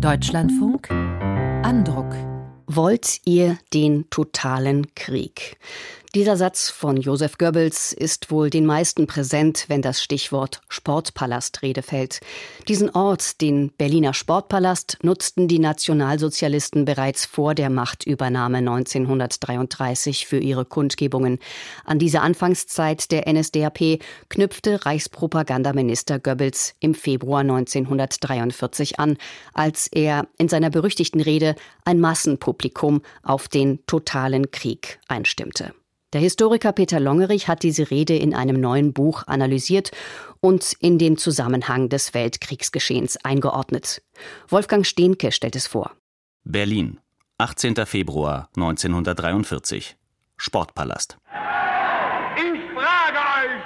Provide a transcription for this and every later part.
Deutschlandfunk Andruck. Wollt ihr den totalen Krieg? Dieser Satz von Josef Goebbels ist wohl den meisten präsent, wenn das Stichwort Sportpalastrede fällt. Diesen Ort, den Berliner Sportpalast, nutzten die Nationalsozialisten bereits vor der Machtübernahme 1933 für ihre Kundgebungen. An diese Anfangszeit der NSDAP knüpfte Reichspropagandaminister Goebbels im Februar 1943 an, als er in seiner berüchtigten Rede ein Massenpublikum auf den totalen Krieg einstimmte. Der Historiker Peter Longerich hat diese Rede in einem neuen Buch analysiert und in den Zusammenhang des Weltkriegsgeschehens eingeordnet. Wolfgang Stehnke stellt es vor. Berlin, 18. Februar 1943. Sportpalast. Ich frage euch,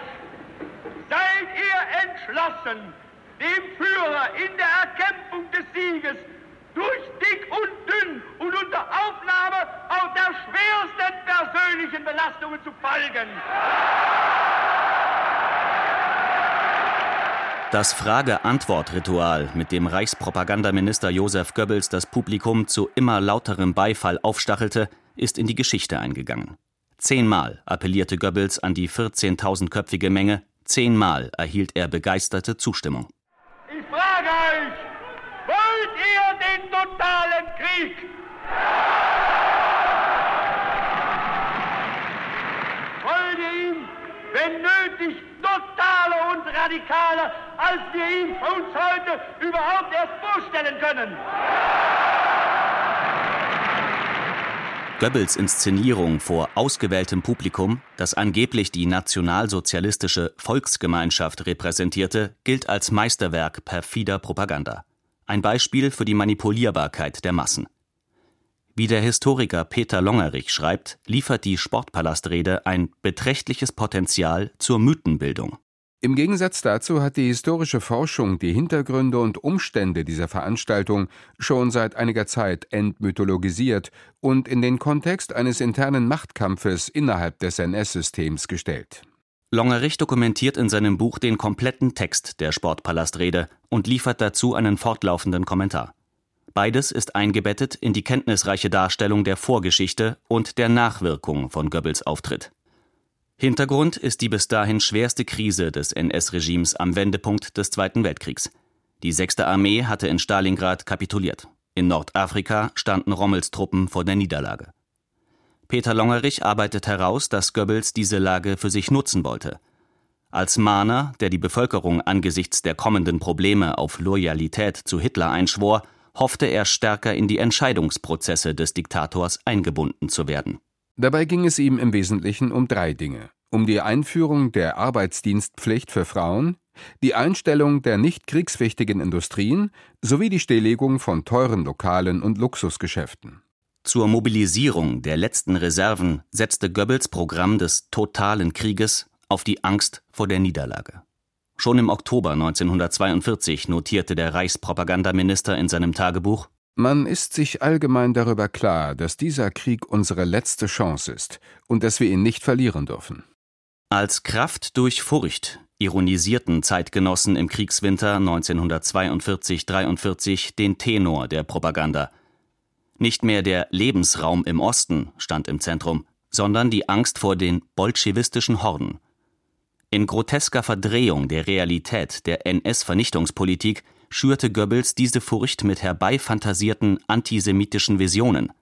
seid ihr entschlossen, dem Führer in der Erkämpfung des Sieges durch dick und dünn und unter Aufnahme persönlichen Belastungen zu folgen. Das Frage-Antwort-Ritual, mit dem Reichspropagandaminister Josef Goebbels das Publikum zu immer lauterem Beifall aufstachelte, ist in die Geschichte eingegangen. Zehnmal appellierte Goebbels an die 14.000-köpfige Menge, zehnmal erhielt er begeisterte Zustimmung. Ich frage euch, wollt ihr den totalen Krieg? Wollt ihr ihn, wenn nötig, totaler und radikaler, als wir ihn uns heute überhaupt erst vorstellen können? Goebbels Inszenierung vor ausgewähltem Publikum, das angeblich die nationalsozialistische Volksgemeinschaft repräsentierte, gilt als Meisterwerk perfider Propaganda. Ein Beispiel für die Manipulierbarkeit der Massen. Wie der Historiker Peter Longerich schreibt, liefert die Sportpalastrede ein beträchtliches Potenzial zur Mythenbildung. Im Gegensatz dazu hat die historische Forschung die Hintergründe und Umstände dieser Veranstaltung schon seit einiger Zeit entmythologisiert und in den Kontext eines internen Machtkampfes innerhalb des NS-Systems gestellt. Longerich dokumentiert in seinem Buch den kompletten Text der Sportpalastrede und liefert dazu einen fortlaufenden Kommentar. Beides ist eingebettet in die kenntnisreiche Darstellung der Vorgeschichte und der Nachwirkung von Goebbels Auftritt. Hintergrund ist die bis dahin schwerste Krise des NS-Regimes am Wendepunkt des Zweiten Weltkriegs. Die 6. Armee hatte in Stalingrad kapituliert. In Nordafrika standen Rommels Truppen vor der Niederlage. Peter Longerich arbeitet heraus, dass Goebbels diese Lage für sich nutzen wollte. Als Mahner, der die Bevölkerung angesichts der kommenden Probleme auf Loyalität zu Hitler einschwor, hoffte er stärker in die Entscheidungsprozesse des Diktators eingebunden zu werden. Dabei ging es ihm im Wesentlichen um drei Dinge. Um die Einführung der Arbeitsdienstpflicht für Frauen, die Einstellung der nicht kriegswichtigen Industrien sowie die Stilllegung von teuren Lokalen und Luxusgeschäften. Zur Mobilisierung der letzten Reserven setzte Goebbels Programm des totalen Krieges auf die Angst vor der Niederlage. Schon im Oktober 1942 notierte der Reichspropagandaminister in seinem Tagebuch Man ist sich allgemein darüber klar, dass dieser Krieg unsere letzte Chance ist und dass wir ihn nicht verlieren dürfen. Als Kraft durch Furcht ironisierten Zeitgenossen im Kriegswinter 1942-43 den Tenor der Propaganda – nicht mehr der Lebensraum im Osten stand im Zentrum, sondern die Angst vor den bolschewistischen Horden. In grotesker Verdrehung der Realität der NS-Vernichtungspolitik schürte Goebbels diese Furcht mit herbeifantasierten antisemitischen Visionen.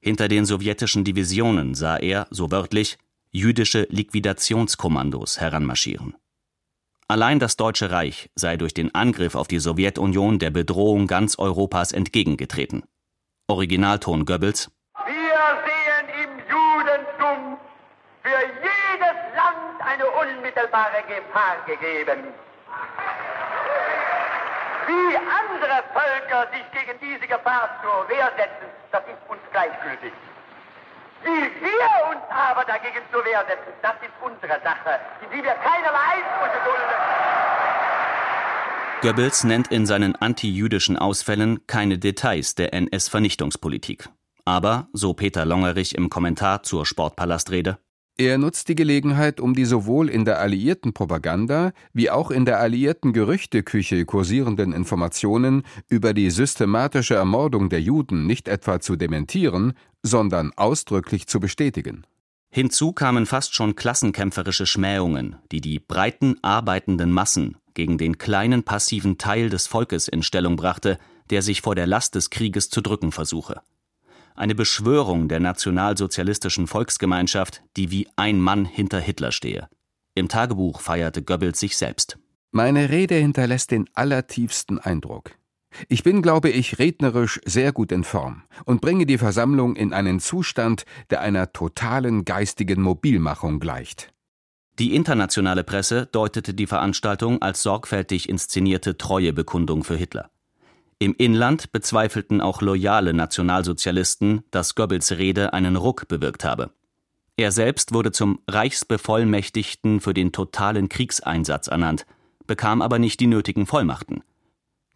Hinter den sowjetischen Divisionen sah er, so wörtlich, jüdische Liquidationskommandos heranmarschieren. Allein das Deutsche Reich sei durch den Angriff auf die Sowjetunion der Bedrohung ganz Europas entgegengetreten. Originalton Goebbels. Wir sehen im Judentum für jedes Land eine unmittelbare Gefahr gegeben. Wie andere Völker sich gegen diese Gefahr zur Wehr setzen, das ist uns gleichgültig. Wie wir uns aber dagegen zur Wehr setzen, das ist unsere Sache, in die wir keinerlei Einsprüche dulden. Goebbels nennt in seinen antijüdischen Ausfällen keine Details der NS-Vernichtungspolitik. Aber, so Peter Longerich im Kommentar zur Sportpalastrede, Er nutzt die Gelegenheit, um die sowohl in der alliierten Propaganda wie auch in der alliierten Gerüchteküche kursierenden Informationen über die systematische Ermordung der Juden nicht etwa zu dementieren, sondern ausdrücklich zu bestätigen. Hinzu kamen fast schon klassenkämpferische Schmähungen, die die breiten arbeitenden Massen gegen den kleinen passiven Teil des Volkes in Stellung brachte, der sich vor der Last des Krieges zu drücken versuche eine Beschwörung der nationalsozialistischen Volksgemeinschaft, die wie ein Mann hinter Hitler stehe. Im Tagebuch feierte Goebbels sich selbst. Meine Rede hinterlässt den allertiefsten Eindruck. Ich bin, glaube ich, rednerisch sehr gut in Form und bringe die Versammlung in einen Zustand, der einer totalen geistigen Mobilmachung gleicht. Die internationale Presse deutete die Veranstaltung als sorgfältig inszenierte Treuebekundung für Hitler. Im Inland bezweifelten auch loyale Nationalsozialisten, dass Goebbels Rede einen Ruck bewirkt habe. Er selbst wurde zum Reichsbevollmächtigten für den totalen Kriegseinsatz ernannt, bekam aber nicht die nötigen Vollmachten.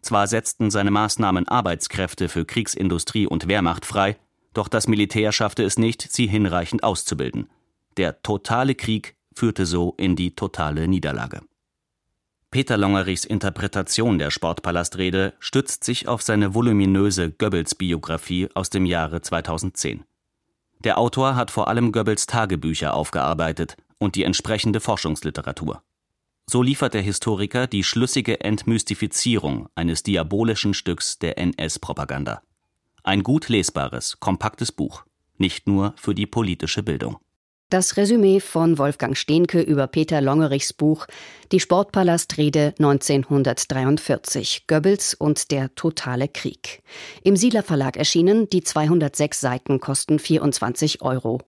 Zwar setzten seine Maßnahmen Arbeitskräfte für Kriegsindustrie und Wehrmacht frei, doch das Militär schaffte es nicht, sie hinreichend auszubilden. Der totale Krieg führte so in die totale Niederlage. Peter Longerichs Interpretation der Sportpalastrede stützt sich auf seine voluminöse Goebbels-Biografie aus dem Jahre 2010. Der Autor hat vor allem Goebbels Tagebücher aufgearbeitet und die entsprechende Forschungsliteratur. So liefert der Historiker die schlüssige Entmystifizierung eines diabolischen Stücks der NS-Propaganda. Ein gut lesbares, kompaktes Buch, nicht nur für die politische Bildung. Das Resümee von Wolfgang Stehnke über Peter Longerichs Buch Die Sportpalastrede 1943 Goebbels und der totale Krieg. Im Siedler Verlag erschienen, die 206 Seiten kosten 24 Euro.